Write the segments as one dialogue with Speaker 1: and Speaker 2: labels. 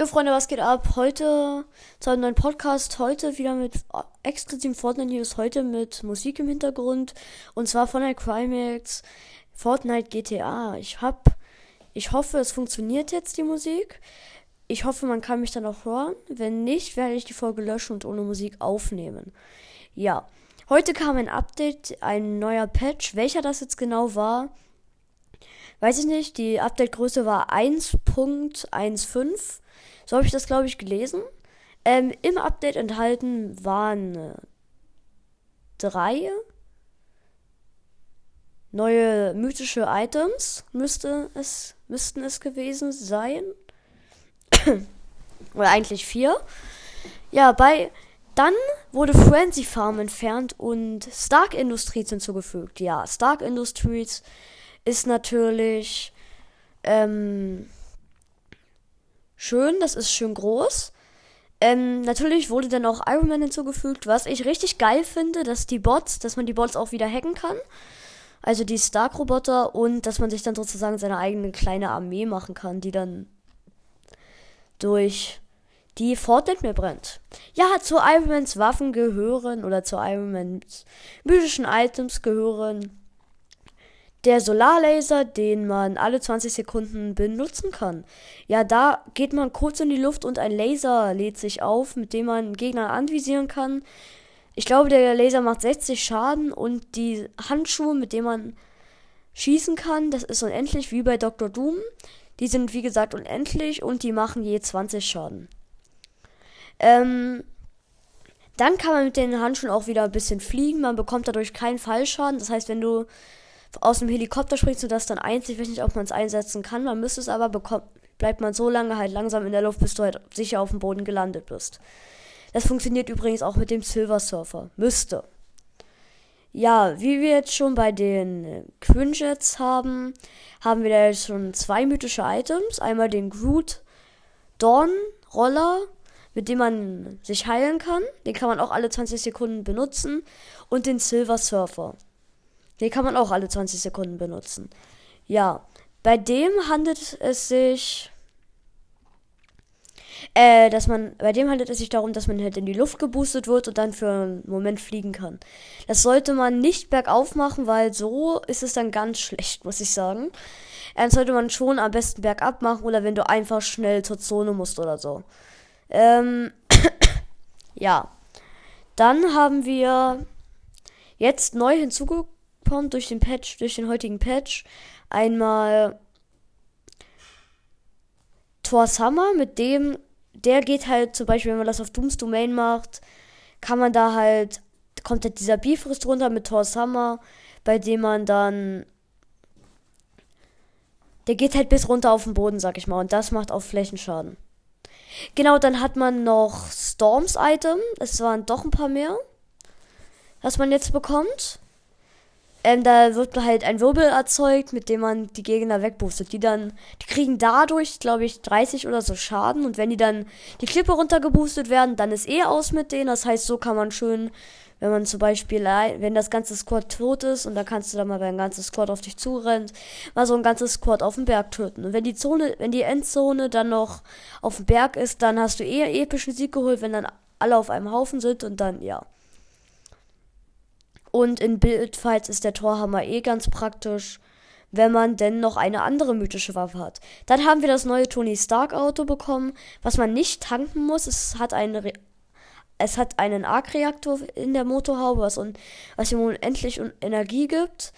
Speaker 1: Jo Freunde, was geht ab? Heute zu einem neuen Podcast. Heute wieder mit exklusiven Fortnite News. Heute mit Musik im Hintergrund. Und zwar von der Crimex Fortnite GTA. Ich hab, ich hoffe, es funktioniert jetzt die Musik. Ich hoffe, man kann mich dann auch hören. Wenn nicht, werde ich die Folge löschen und ohne Musik aufnehmen. Ja. Heute kam ein Update, ein neuer Patch. Welcher das jetzt genau war, weiß ich nicht. Die Update-Größe war 1.15. So habe ich das, glaube ich, gelesen. Ähm, Im Update enthalten waren äh, drei neue mythische Items, müsste es, müssten es gewesen sein. Oder eigentlich vier. Ja, bei. Dann wurde Frenzy Farm entfernt und Stark Industries hinzugefügt. Ja, Stark Industries ist natürlich. Ähm, schön, das ist schön groß. Ähm, natürlich wurde dann auch Iron Man hinzugefügt, was ich richtig geil finde, dass die Bots, dass man die Bots auch wieder hacken kann. Also die Stark-Roboter und dass man sich dann sozusagen seine eigene kleine Armee machen kann, die dann durch die Fortnite mehr brennt. Ja, zu Iron Mans Waffen gehören oder zu Iron Mans mythischen Items gehören der Solarlaser, den man alle 20 Sekunden benutzen kann. Ja, da geht man kurz in die Luft und ein Laser lädt sich auf, mit dem man Gegner anvisieren kann. Ich glaube, der Laser macht 60 Schaden und die Handschuhe, mit denen man schießen kann, das ist unendlich wie bei Dr. Doom. Die sind wie gesagt unendlich und die machen je 20 Schaden. Ähm, dann kann man mit den Handschuhen auch wieder ein bisschen fliegen. Man bekommt dadurch keinen Fallschaden. Das heißt, wenn du aus dem Helikopter springst du das dann eins. Ich weiß nicht, ob man es einsetzen kann. Man müsste es aber bekommt, bleibt man so lange halt langsam in der Luft, bis du halt sicher auf dem Boden gelandet bist. Das funktioniert übrigens auch mit dem Silver Surfer. Müsste. Ja, wie wir jetzt schon bei den Quinjets haben, haben wir da jetzt schon zwei mythische Items. Einmal den Groot Dawn Roller, mit dem man sich heilen kann. Den kann man auch alle 20 Sekunden benutzen. Und den Silver Surfer. Den kann man auch alle 20 Sekunden benutzen. Ja, bei dem handelt es sich. Äh, dass man, bei dem handelt es sich darum, dass man halt in die Luft geboostet wird und dann für einen Moment fliegen kann. Das sollte man nicht bergauf machen, weil so ist es dann ganz schlecht, muss ich sagen. Äh, sollte man schon am besten bergab machen oder wenn du einfach schnell zur Zone musst oder so. Ähm, ja. Dann haben wir jetzt neu hinzugekommen kommt durch den Patch, durch den heutigen Patch. Einmal Thor Summer, mit dem, der geht halt zum Beispiel, wenn man das auf Dooms Domain macht, kann man da halt, kommt halt dieser Bifrost runter mit Thor Summer, bei dem man dann, der geht halt bis runter auf den Boden, sag ich mal, und das macht auch Flächenschaden. Genau, dann hat man noch Storms Item, es waren doch ein paar mehr, was man jetzt bekommt. Ähm, da wird halt ein Wirbel erzeugt, mit dem man die Gegner wegboostet. Die dann, die kriegen dadurch, glaube ich, 30 oder so Schaden. Und wenn die dann die Klippe runtergeboostet werden, dann ist eh aus mit denen. Das heißt, so kann man schön, wenn man zum Beispiel, wenn das ganze Squad tot ist und dann kannst du dann mal, wenn ein ganzes Squad auf dich zurennt, mal so ein ganzes Squad auf dem Berg töten. Und wenn die Zone, wenn die Endzone dann noch auf dem Berg ist, dann hast du eher epischen Sieg geholt, wenn dann alle auf einem Haufen sind und dann, ja. Und in Bildfights ist der Torhammer eh ganz praktisch, wenn man denn noch eine andere mythische Waffe hat. Dann haben wir das neue Tony Stark Auto bekommen, was man nicht tanken muss. Es hat eine es hat einen Arc-Reaktor in der Motorhaube, was, un was ihm unendlich Energie gibt.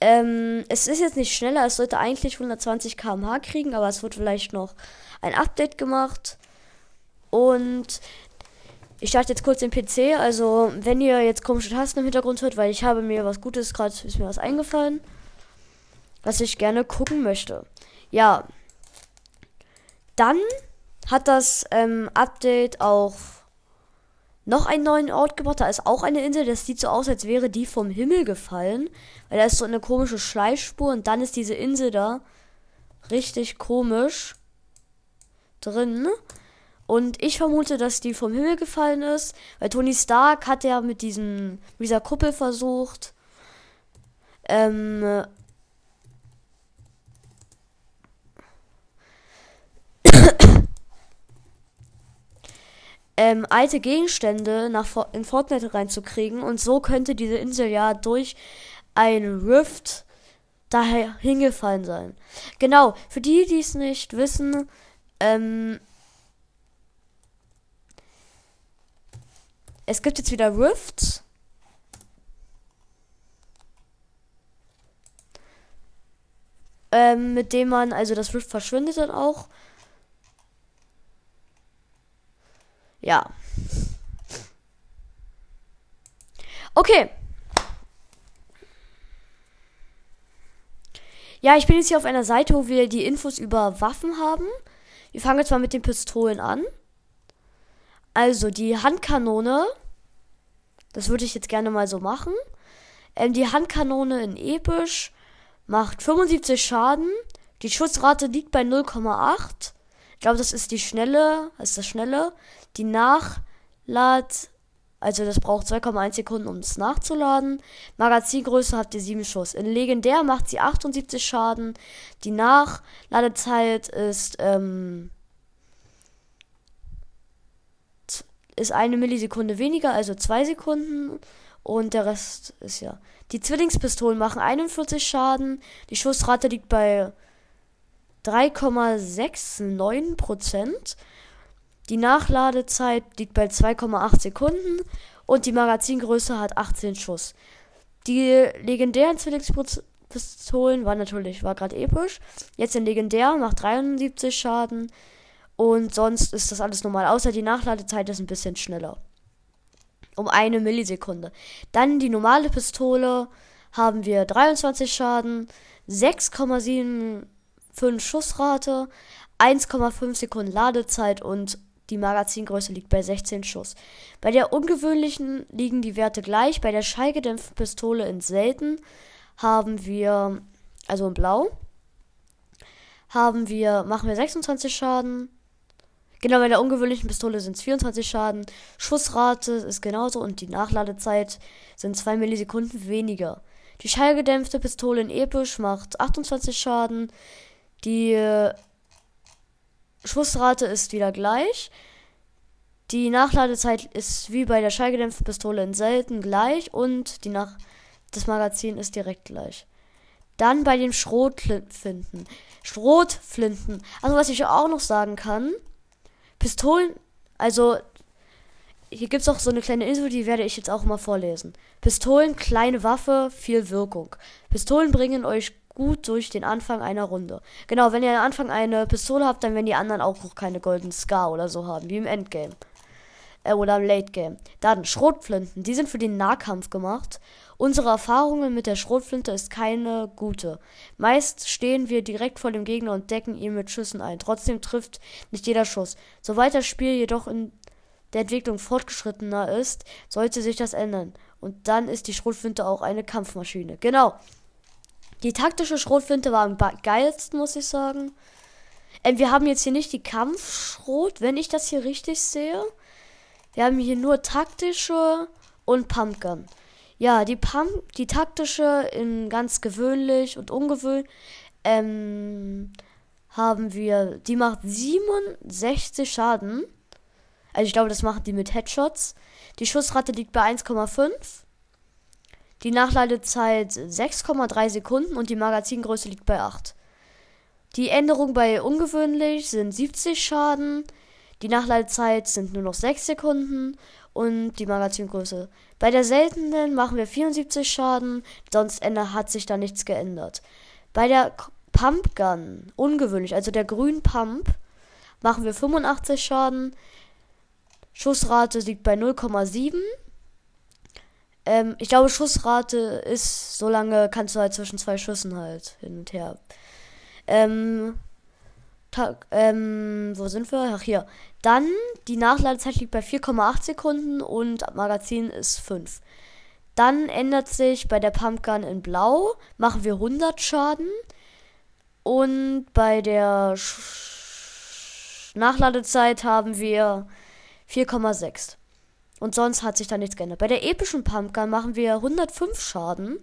Speaker 1: Ähm, es ist jetzt nicht schneller, es sollte eigentlich 120 km/h kriegen, aber es wird vielleicht noch ein Update gemacht. Und ich starte jetzt kurz den PC. Also, wenn ihr jetzt komische Tasten im Hintergrund hört, weil ich habe mir was Gutes, gerade ist mir was eingefallen, was ich gerne gucken möchte. Ja. Dann hat das ähm, Update auch noch einen neuen Ort gebracht. Da ist auch eine Insel. Das sieht so aus, als wäre die vom Himmel gefallen. Weil da ist so eine komische Schleifspur und dann ist diese Insel da richtig komisch drin. Und ich vermute, dass die vom Himmel gefallen ist, weil Tony Stark hat ja mit diesem, mit dieser Kuppel versucht, ähm, ähm, alte Gegenstände nach in Fortnite reinzukriegen. Und so könnte diese Insel ja durch ein Rift daher hingefallen sein. Genau, für die, die es nicht wissen, ähm, es gibt jetzt wieder Rifts. Ähm, mit dem man, also das Rift verschwindet dann auch. Ja. Okay. Ja, ich bin jetzt hier auf einer Seite, wo wir die Infos über Waffen haben. Wir fangen jetzt mal mit den Pistolen an. Also die Handkanone. Das würde ich jetzt gerne mal so machen. Ähm, die Handkanone in episch macht 75 Schaden. Die Schussrate liegt bei 0,8. Ich glaube, das ist die schnelle, ist das schnelle. Die Nachlad, also das braucht 2,1 Sekunden, um es nachzuladen. Magazingröße hat die 7 Schuss. In legendär macht sie 78 Schaden. Die Nachladezeit ist, ähm, ist eine Millisekunde weniger, also 2 Sekunden. Und der Rest ist ja. Die Zwillingspistolen machen 41 Schaden. Die Schussrate liegt bei 3,69% Die Nachladezeit liegt bei 2,8 Sekunden und die Magazingröße hat 18 Schuss. Die legendären Zwillingspistolen waren natürlich, war gerade episch. Jetzt in legendär macht 73 Schaden und sonst ist das alles normal, außer die Nachladezeit ist ein bisschen schneller. Um eine Millisekunde. Dann die normale Pistole haben wir 23 Schaden, 6,7 5 Schussrate, 1,5 Sekunden Ladezeit und die Magazingröße liegt bei 16 Schuss. Bei der ungewöhnlichen liegen die Werte gleich. Bei der schallgedämpften Pistole in selten haben wir, also in blau, haben wir, machen wir 26 Schaden. Genau, bei der ungewöhnlichen Pistole sind es 24 Schaden. Schussrate ist genauso und die Nachladezeit sind 2 Millisekunden weniger. Die schallgedämpfte Pistole in episch macht 28 Schaden. Die äh, Schussrate ist wieder gleich. Die Nachladezeit ist wie bei der schallgedämpften Pistole in selten gleich und die Nach das Magazin ist direkt gleich. Dann bei den Schrotflinten. Schrotflinten. Also was ich auch noch sagen kann. Pistolen, also hier gibt es auch so eine kleine Info, die werde ich jetzt auch mal vorlesen. Pistolen, kleine Waffe, viel Wirkung. Pistolen bringen euch gut durch den Anfang einer Runde. Genau, wenn ihr am Anfang eine Pistole habt, dann werden die anderen auch noch keine Golden Scar oder so haben, wie im Endgame. Äh, oder im Late Game. Dann Schrotflinten, die sind für den Nahkampf gemacht. Unsere Erfahrungen mit der Schrotflinte ist keine gute. Meist stehen wir direkt vor dem Gegner und decken ihn mit Schüssen ein. Trotzdem trifft nicht jeder Schuss. Soweit das Spiel jedoch in der Entwicklung fortgeschrittener ist, sollte sich das ändern. Und dann ist die Schrotflinte auch eine Kampfmaschine. Genau. Die taktische Schrotflinte war am geilsten, muss ich sagen. Ähm, wir haben jetzt hier nicht die Kampfschrot, wenn ich das hier richtig sehe. Wir haben hier nur taktische und Pumpgun. Ja, die Pump, die taktische in ganz gewöhnlich und ungewöhnlich ähm, haben wir, die macht 67 Schaden. Also ich glaube, das machen die mit Headshots. Die Schussrate liegt bei 1,5. Die Nachladezeit 6,3 Sekunden und die Magazingröße liegt bei 8. Die Änderungen bei ungewöhnlich sind 70 Schaden, die Nachladezeit sind nur noch 6 Sekunden und die Magazingröße. Bei der seltenen machen wir 74 Schaden, sonst hat sich da nichts geändert. Bei der Pumpgun, ungewöhnlich, also der grünen Pump, machen wir 85 Schaden. Schussrate liegt bei 0,7 ähm, ich glaube, Schussrate ist, so lange kannst du halt zwischen zwei Schüssen halt hin und her. Ähm, ähm, wo sind wir? Ach, hier. Dann, die Nachladezeit liegt bei 4,8 Sekunden und Magazin ist 5. Dann ändert sich bei der Pumpgun in Blau, machen wir 100 Schaden. Und bei der Sch Nachladezeit haben wir 4,6. Und sonst hat sich da nichts geändert. Bei der epischen Pumpgun machen wir 105 Schaden.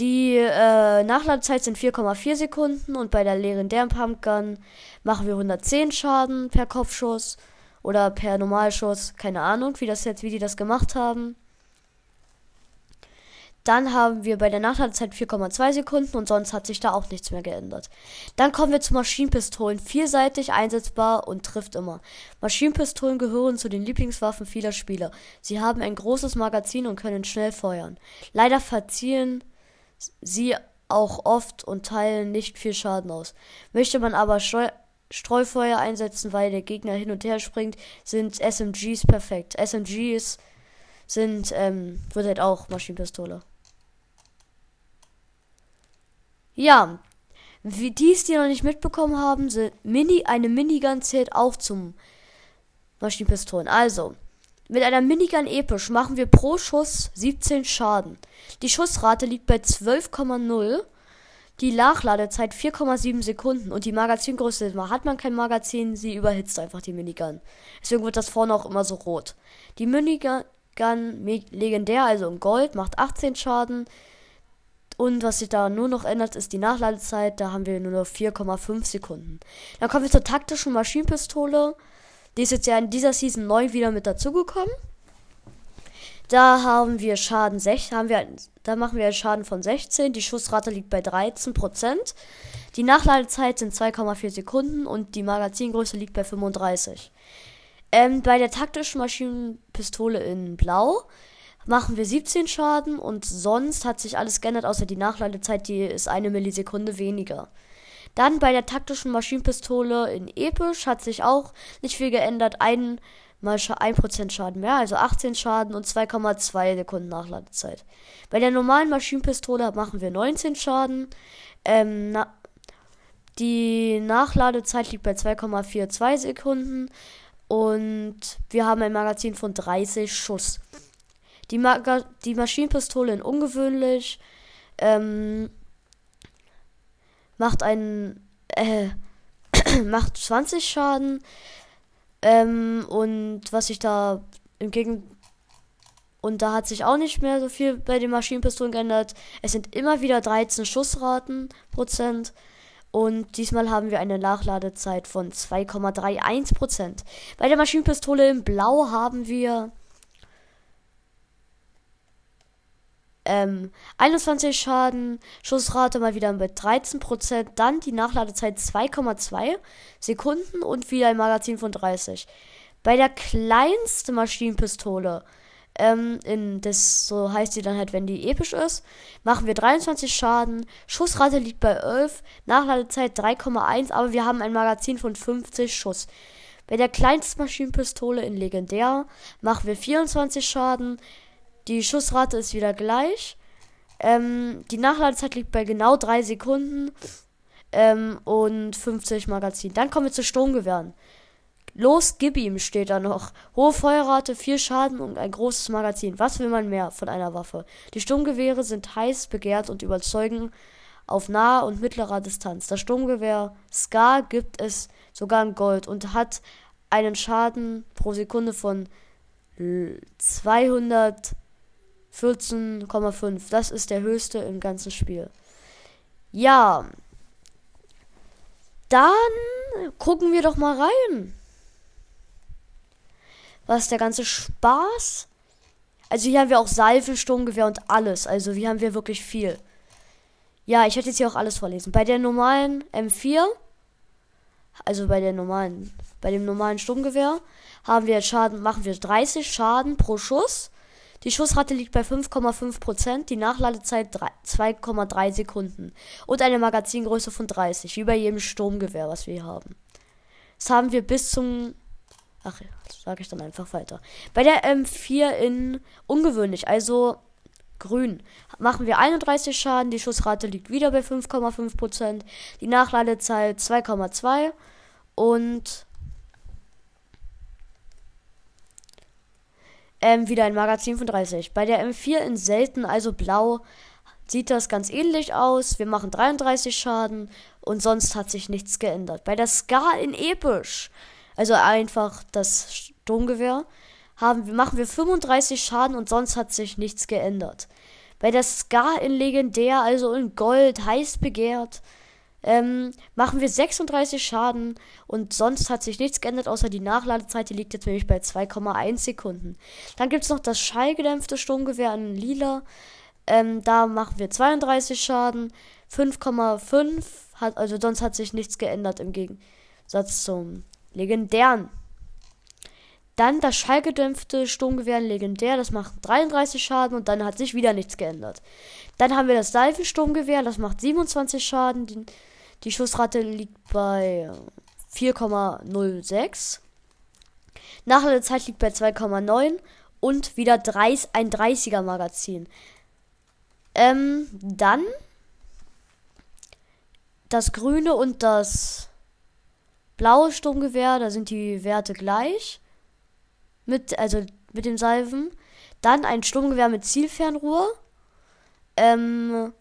Speaker 1: Die äh, Nachladezeit sind 4,4 Sekunden und bei der legendären Pumpgun machen wir 110 Schaden per Kopfschuss Oder per Normalschuss. Keine Ahnung, wie das jetzt, wie die das gemacht haben. Dann haben wir bei der Nachladezeit 4,2 Sekunden und sonst hat sich da auch nichts mehr geändert. Dann kommen wir zu Maschinenpistolen. Vielseitig einsetzbar und trifft immer. Maschinenpistolen gehören zu den Lieblingswaffen vieler Spieler. Sie haben ein großes Magazin und können schnell feuern. Leider verziehen sie auch oft und teilen nicht viel Schaden aus. Möchte man aber Streu Streufeuer einsetzen, weil der Gegner hin und her springt, sind SMGs perfekt. SMGs sind, ähm, wird halt auch Maschinenpistole. Ja, wie dies die noch nicht mitbekommen haben, sind Mini, eine Minigun zählt auch zum Maschinenpistolen. Also, mit einer Minigun episch machen wir pro Schuss 17 Schaden. Die Schussrate liegt bei 12,0. Die Nachladezeit 4,7 Sekunden und die Magazingröße, hat man kein Magazin, sie überhitzt einfach die Minigun. Deswegen wird das vorne auch immer so rot. Die Minigun legendär, also in Gold, macht 18 Schaden. Und was sich da nur noch ändert, ist die Nachladezeit. Da haben wir nur noch 4,5 Sekunden. Dann kommen wir zur taktischen Maschinenpistole. Die ist jetzt ja in dieser Season neu wieder mit dazugekommen. Da haben wir Schaden 6, haben wir, da machen wir Schaden von 16. Die Schussrate liegt bei 13%. Die Nachladezeit sind 2,4 Sekunden und die Magazingröße liegt bei 35. Ähm, bei der taktischen Maschinenpistole in Blau machen wir 17 Schaden und sonst hat sich alles geändert, außer die Nachladezeit, die ist eine Millisekunde weniger. Dann bei der taktischen Maschinenpistole in Episch hat sich auch nicht viel geändert. Ein mal 1% Schaden mehr, also 18 Schaden und 2,2 Sekunden Nachladezeit. Bei der normalen Maschinenpistole machen wir 19 Schaden. Ähm, na, die Nachladezeit liegt bei 2,42 Sekunden und wir haben ein Magazin von 30 Schuss. Die, Maga die Maschinenpistole in ungewöhnlich ähm, macht einen äh, macht 20 Schaden ähm, und was ich da im Gegen und da hat sich auch nicht mehr so viel bei den Maschinenpistolen geändert. Es sind immer wieder 13 Schussraten Prozent. Und diesmal haben wir eine Nachladezeit von 2,31 Prozent. Bei der Maschinenpistole in Blau haben wir ähm, 21 Schaden, Schussrate mal wieder mit 13%, dann die Nachladezeit 2,2 Sekunden und wieder ein Magazin von 30. Bei der kleinsten Maschinenpistole, ähm, in das, so heißt die dann halt, wenn die episch ist, machen wir 23 Schaden, Schussrate liegt bei 11, Nachladezeit 3,1, aber wir haben ein Magazin von 50 Schuss. Bei der kleinsten Maschinenpistole in legendär machen wir 24 Schaden, die Schussrate ist wieder gleich. Ähm, die Nachladezeit liegt bei genau 3 Sekunden. Ähm, und 50 Magazin. Dann kommen wir zu Sturmgewehren. Los, gib ihm, steht da noch. Hohe Feuerrate, viel Schaden und ein großes Magazin. Was will man mehr von einer Waffe? Die Sturmgewehre sind heiß begehrt und überzeugen auf naher und mittlerer Distanz. Das Sturmgewehr Scar gibt es sogar in Gold und hat einen Schaden pro Sekunde von 200 14,5. Das ist der höchste im ganzen Spiel. Ja. Dann gucken wir doch mal rein. Was der ganze Spaß? Also hier haben wir auch Salven, Sturmgewehr und alles. Also hier haben wir wirklich viel. Ja, ich werde jetzt hier auch alles vorlesen. Bei der normalen M4, also bei der normalen, bei dem normalen Sturmgewehr, haben wir Schaden, machen wir 30 Schaden pro Schuss. Die Schussrate liegt bei 5,5%, die Nachladezeit 2,3 Sekunden und eine Magazingröße von 30, wie bei jedem Sturmgewehr, was wir hier haben. Das haben wir bis zum. Ach, sage ich dann einfach weiter. Bei der M4 in ungewöhnlich, also grün, machen wir 31 Schaden. Die Schussrate liegt wieder bei 5,5%. Die Nachladezeit 2,2 und ähm, wieder ein Magazin von 30. Bei der M4 in selten, also blau, sieht das ganz ähnlich aus. Wir machen 33 Schaden und sonst hat sich nichts geändert. Bei der Scar in episch, also einfach das Sturmgewehr, haben, machen wir 35 Schaden und sonst hat sich nichts geändert. Bei der Scar in legendär, also in Gold, heiß begehrt, ähm, machen wir 36 Schaden und sonst hat sich nichts geändert, außer die Nachladezeit, die liegt jetzt nämlich bei 2,1 Sekunden. Dann gibt es noch das schallgedämpfte Sturmgewehr in Lila. Ähm, da machen wir 32 Schaden, 5,5 hat, also sonst hat sich nichts geändert im Gegensatz zum legendären. Dann das schallgedämpfte Sturmgewehr legendär, das macht 33 Schaden und dann hat sich wieder nichts geändert. Dann haben wir das Seifensturmgewehr, das macht 27 Schaden. Die, die Schussrate liegt bei 4,06. Nachladezeit liegt bei 2,9 und wieder 30, ein 30er Magazin. Ähm, dann das grüne und das blaue Sturmgewehr, da sind die Werte gleich. Mit, also mit dem Salven. Dann ein Sturmgewehr mit Zielfernrohr. Ähm,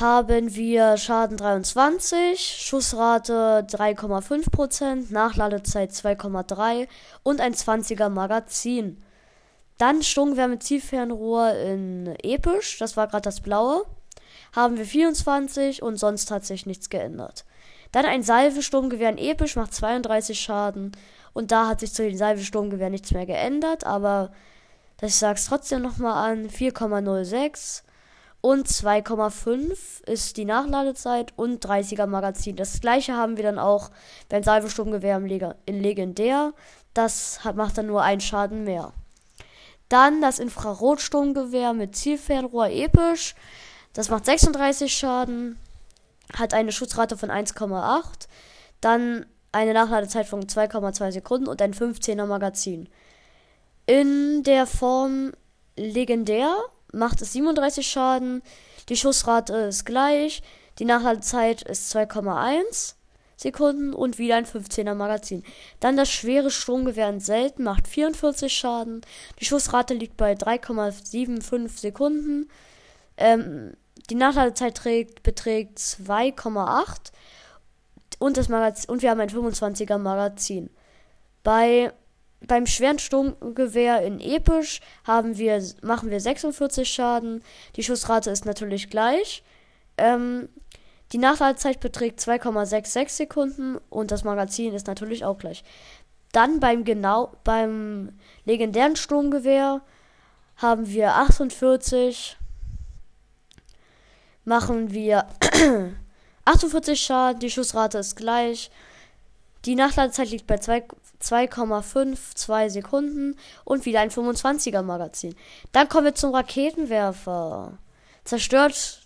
Speaker 1: haben wir Schaden 23, Schussrate 3,5%, Nachladezeit 2,3 und ein 20er Magazin. Dann Sturmgewehr mit Zielfernrohr in Episch, das war gerade das blaue. Haben wir 24 und sonst hat sich nichts geändert. Dann ein Salvesturmgewehr in Episch macht 32 Schaden und da hat sich zu den Salvesturmgewehr nichts mehr geändert, aber ich sag's trotzdem nochmal an, 4,06 und 2,5 ist die Nachladezeit und 30er Magazin. Das gleiche haben wir dann auch beim Salvesturmgewehr in Legendär. Das macht dann nur einen Schaden mehr. Dann das Infrarotsturmgewehr mit Zielfernrohr episch. Das macht 36 Schaden, hat eine Schutzrate von 1,8, dann eine Nachladezeit von 2,2 Sekunden und ein 15er Magazin. In der Form legendär macht es 37 Schaden. Die Schussrate ist gleich. Die Nachladezeit ist 2,1 Sekunden und wieder ein 15er Magazin. Dann das schwere Stromgewehr in selten macht 44 Schaden. Die Schussrate liegt bei 3,75 Sekunden. Ähm, die Nachladezeit trägt, beträgt 2,8 und und wir haben ein 25er Magazin. Bei beim schweren Sturmgewehr in Episch haben wir, machen wir 46 Schaden. Die Schussrate ist natürlich gleich. Ähm, die Nachladezeit beträgt 2,66 Sekunden und das Magazin ist natürlich auch gleich. Dann beim genau beim legendären Sturmgewehr haben wir 48 machen wir 48 Schaden, die Schussrate ist gleich. Die Nachladezeit liegt bei 2,52 Sekunden und wieder ein 25er Magazin. Dann kommen wir zum Raketenwerfer. Zerstört,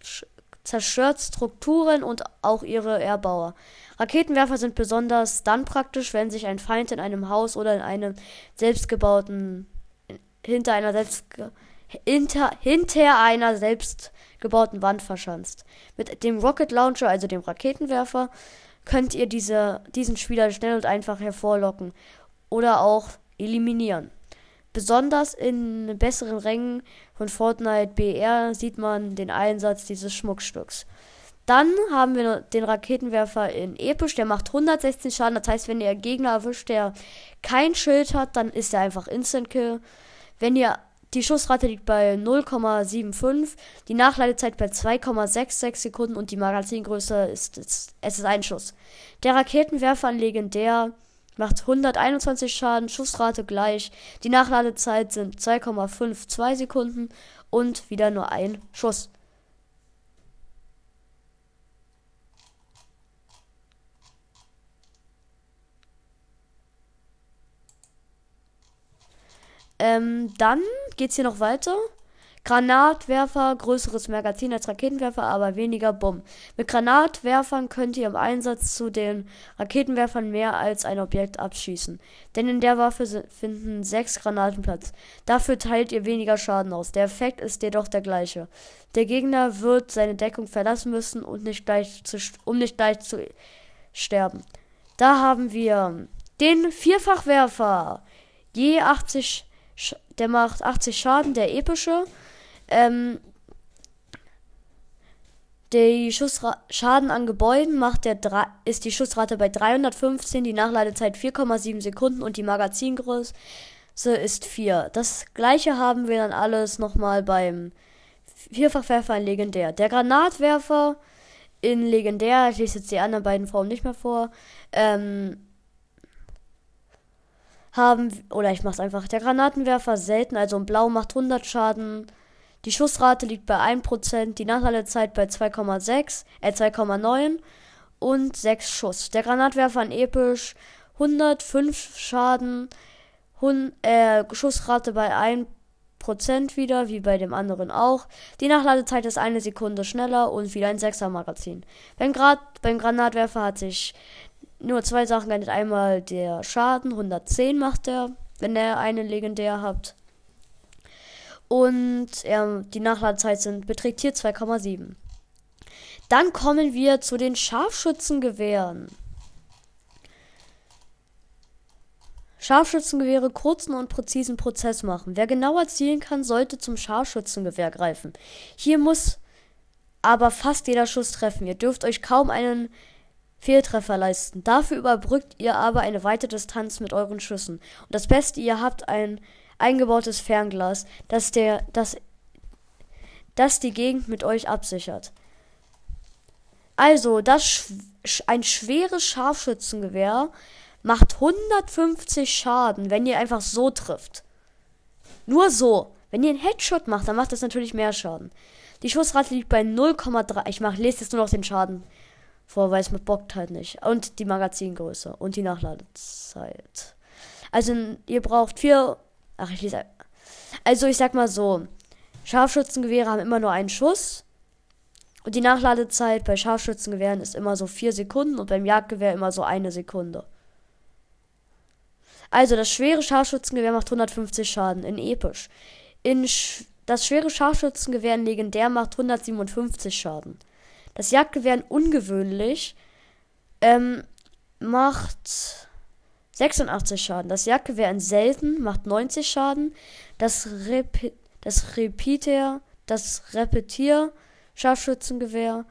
Speaker 1: zerstört Strukturen und auch ihre Erbauer. Raketenwerfer sind besonders dann praktisch, wenn sich ein Feind in einem Haus oder in einem selbstgebauten hinter einer selbst hinter, hinter einer selbstgebauten Wand verschanzt. Mit dem Rocket Launcher, also dem Raketenwerfer, könnt ihr diese, diesen Spieler schnell und einfach hervorlocken oder auch eliminieren. Besonders in besseren Rängen von Fortnite BR sieht man den Einsatz dieses Schmuckstücks. Dann haben wir den Raketenwerfer in Episch, der macht 116 Schaden. Das heißt, wenn ihr Gegner erwischt, der kein Schild hat, dann ist er einfach Instant Kill. Wenn ihr die Schussrate liegt bei 0,75, die Nachladezeit bei 2,66 Sekunden und die Magazingröße ist, ist, es ist ein Schuss. Der Raketenwerfer an Legendär macht 121 Schaden, Schussrate gleich, die Nachladezeit sind 2,52 Sekunden und wieder nur ein Schuss. Ähm, dann geht's hier noch weiter. Granatwerfer, größeres Magazin als Raketenwerfer, aber weniger Bumm. Mit Granatwerfern könnt ihr im Einsatz zu den Raketenwerfern mehr als ein Objekt abschießen. Denn in der Waffe finden sechs Granaten Platz. Dafür teilt ihr weniger Schaden aus. Der Effekt ist jedoch der gleiche. Der Gegner wird seine Deckung verlassen müssen, und nicht gleich zu, um nicht gleich zu sterben. Da haben wir den Vierfachwerfer. Je 80 der macht 80 Schaden, der epische. Ähm, die Schussra Schaden an Gebäuden macht der ist die Schussrate bei 315, die Nachladezeit 4,7 Sekunden und die Magazingröße ist 4. Das gleiche haben wir dann alles nochmal beim Vierfachwerfer in Legendär. Der Granatwerfer in legendär, ich lese jetzt die anderen beiden Formen nicht mehr vor, ähm, haben, oder ich mach's einfach, der Granatenwerfer selten, also in Blau macht 100 Schaden, die Schussrate liegt bei 1%, die Nachladezeit bei 2,6, äh 2,9 und 6 Schuss. Der Granatwerfer in episch 105 Schaden, Hun äh, Schussrate bei 1% wieder, wie bei dem anderen auch. Die Nachladezeit ist eine Sekunde schneller und wieder ein 6er Magazin. Beim, Grad, beim Granatwerfer hat sich nur zwei Sachen geändert. Einmal der Schaden, 110 macht er, wenn er eine legendär hat. Und ähm, die Nachladezeit sind, beträgt hier 2,7. Dann kommen wir zu den Scharfschützengewehren. Scharfschützengewehre kurzen und präzisen Prozess machen. Wer genauer zielen kann, sollte zum Scharfschützengewehr greifen. Hier muss aber fast jeder Schuss treffen. Ihr dürft euch kaum einen Fehltreffer leisten. Dafür überbrückt ihr aber eine weite Distanz mit euren Schüssen. Und das Beste, ihr habt ein eingebautes Fernglas, das der, das, das die Gegend mit euch absichert. Also, das ein schweres Scharfschützengewehr macht 150 Schaden, wenn ihr einfach so trifft. Nur so. Wenn ihr einen Headshot macht, dann macht das natürlich mehr Schaden. Die Schussrate liegt bei 0,3. Ich mach, lese jetzt nur noch den Schaden vor, weil es mir bockt halt nicht. Und die Magazingröße und die Nachladezeit. Also ihr braucht vier. Ach, ich lese. Also ich sag mal so. Scharfschützengewehre haben immer nur einen Schuss. Und die Nachladezeit bei Scharfschützengewehren ist immer so vier Sekunden und beim Jagdgewehr immer so eine Sekunde. Also das schwere Scharfschützengewehr macht 150 Schaden in episch. In sch das schwere Scharfschützengewehr in legendär macht 157 Schaden. Das Jagdgewehr in ungewöhnlich ähm, macht 86 Schaden. Das Jagdgewehr in selten macht 90 Schaden. Das, Rep das Repeater, das Repetier Scharfschützengewehr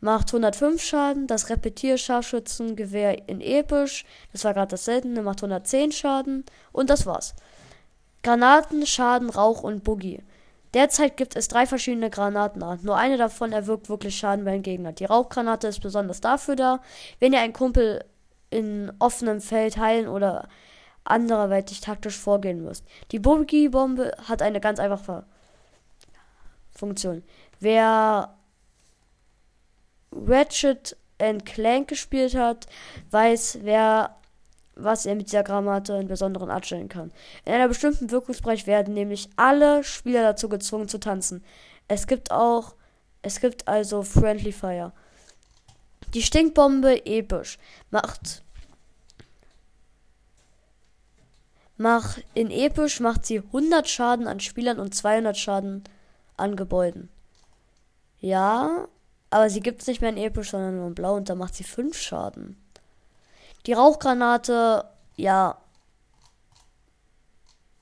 Speaker 1: macht 105 Schaden. Das Repetier Scharfschützengewehr in episch, das war gerade das seltene, macht 110 Schaden. Und das war's. Granaten, Schaden, Rauch und Boogie. Derzeit gibt es drei verschiedene Granatenarten. Nur eine davon erwirkt wirklich Schaden beim Gegner. Die Rauchgranate ist besonders dafür da, wenn ihr einen Kumpel in offenem Feld heilen oder anderweitig taktisch vorgehen müsst. Die Boogie-Bombe hat eine ganz einfache Funktion. Wer Ratchet Clank gespielt hat, weiß, wer was er mit dieser Granate in besonderen anstellen kann. In einer bestimmten Wirkungsbereich werden nämlich alle Spieler dazu gezwungen zu tanzen. Es gibt auch, es gibt also Friendly Fire. Die Stinkbombe episch macht macht in episch macht sie 100 Schaden an Spielern und 200 Schaden an Gebäuden. Ja, aber sie gibt es nicht mehr in episch, sondern nur in blau und da macht sie 5 Schaden. Die Rauchgranate, ja,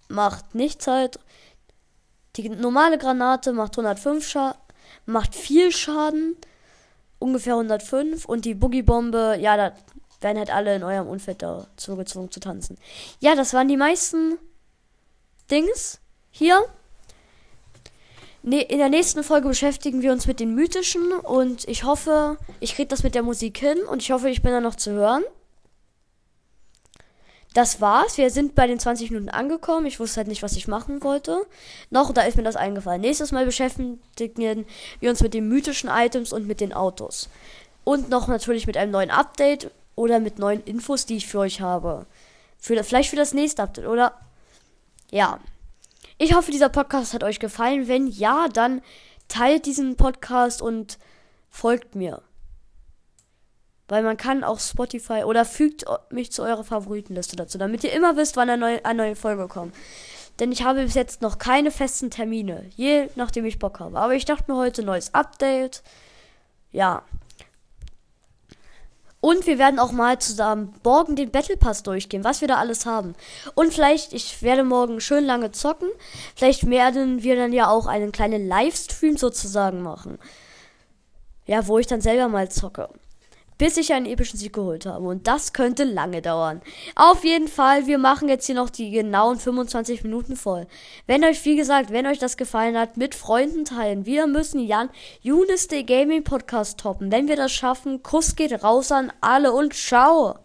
Speaker 1: macht nichts halt. Die normale Granate macht 105 Schaden, macht viel Schaden, ungefähr 105. Und die Boogie-Bombe, ja, da werden halt alle in eurem Umfeld dazu gezwungen zu tanzen. Ja, das waren die meisten Dings hier. Ne, in der nächsten Folge beschäftigen wir uns mit den mythischen und ich hoffe, ich kriege das mit der Musik hin und ich hoffe, ich bin da noch zu hören das war's. Wir sind bei den 20 Minuten angekommen. Ich wusste halt nicht, was ich machen wollte. Noch, da ist mir das eingefallen. Nächstes Mal beschäftigen wir uns mit den mythischen Items und mit den Autos. Und noch natürlich mit einem neuen Update oder mit neuen Infos, die ich für euch habe. Für, vielleicht für das nächste Update, oder? Ja. Ich hoffe, dieser Podcast hat euch gefallen. Wenn ja, dann teilt diesen Podcast und folgt mir. Weil man kann auch Spotify oder fügt mich zu eurer Favoritenliste dazu, damit ihr immer wisst, wann eine neue, eine neue Folge kommt. Denn ich habe bis jetzt noch keine festen Termine, je nachdem ich Bock habe. Aber ich dachte mir heute neues Update. Ja. Und wir werden auch mal zusammen morgen den Battle Pass durchgehen, was wir da alles haben. Und vielleicht, ich werde morgen schön lange zocken. Vielleicht werden wir dann ja auch einen kleinen Livestream sozusagen machen. Ja, wo ich dann selber mal zocke. Bis ich einen epischen Sieg geholt habe. Und das könnte lange dauern. Auf jeden Fall, wir machen jetzt hier noch die genauen 25 Minuten voll. Wenn euch, wie gesagt, wenn euch das gefallen hat, mit Freunden teilen. Wir müssen Jan Younes the Gaming Podcast toppen. Wenn wir das schaffen, Kuss geht raus an alle und ciao.